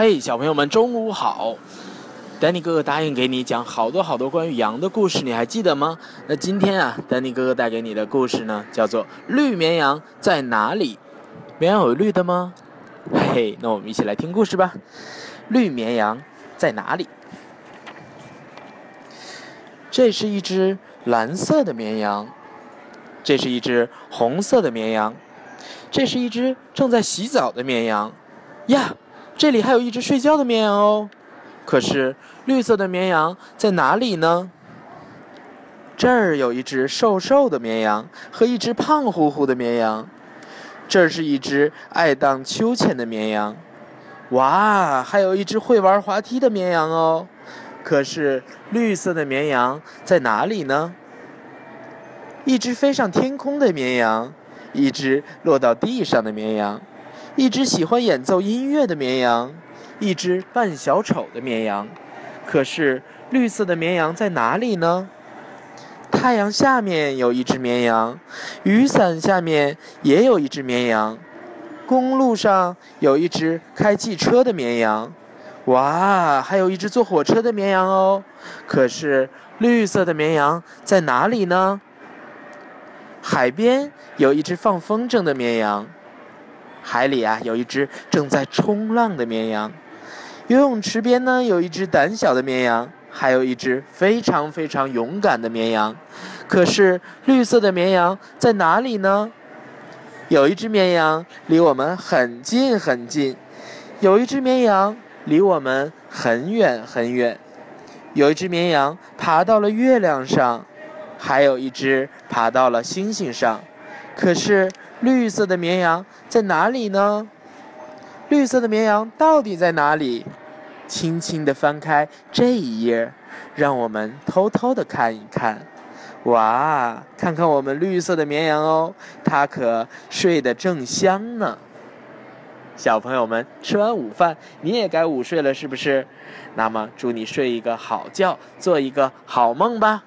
嘿，小朋友们，中午好！丹尼哥哥答应给你讲好多好多关于羊的故事，你还记得吗？那今天啊，丹尼哥哥带给你的故事呢，叫做《绿绵羊在哪里》。绵羊有绿的吗？嘿，那我们一起来听故事吧。绿绵羊在哪里？这是一只蓝色的绵羊，这是一只红色的绵羊，这是一只正在洗澡的绵羊。呀，这里还有一只睡觉的绵羊哦。可是绿色的绵羊在哪里呢？这儿有一只瘦瘦的绵羊和一只胖乎乎的绵羊。这是一只爱荡秋千的绵羊。哇，还有一只会玩滑梯的绵羊哦。可是绿色的绵羊在哪里呢？一只飞上天空的绵羊，一只落到地上的绵羊，一只喜欢演奏音乐的绵羊，一只扮小丑的绵羊。可是绿色的绵羊在哪里呢？太阳下面有一只绵羊，雨伞下面也有一只绵羊，公路上有一只开汽车的绵羊。哇，还有一只坐火车的绵羊哦！可是绿色的绵羊在哪里呢？海边有一只放风筝的绵羊，海里啊有一只正在冲浪的绵羊，游泳池边呢有一只胆小的绵羊，还有一只非常非常勇敢的绵羊。可是绿色的绵羊在哪里呢？有一只绵羊离我们很近很近，有一只绵羊。离我们很远很远，有一只绵羊爬到了月亮上，还有一只爬到了星星上。可是绿色的绵羊在哪里呢？绿色的绵羊到底在哪里？轻轻地翻开这一页，让我们偷偷地看一看。哇，看看我们绿色的绵羊哦，它可睡得正香呢。小朋友们，吃完午饭，你也该午睡了，是不是？那么，祝你睡一个好觉，做一个好梦吧。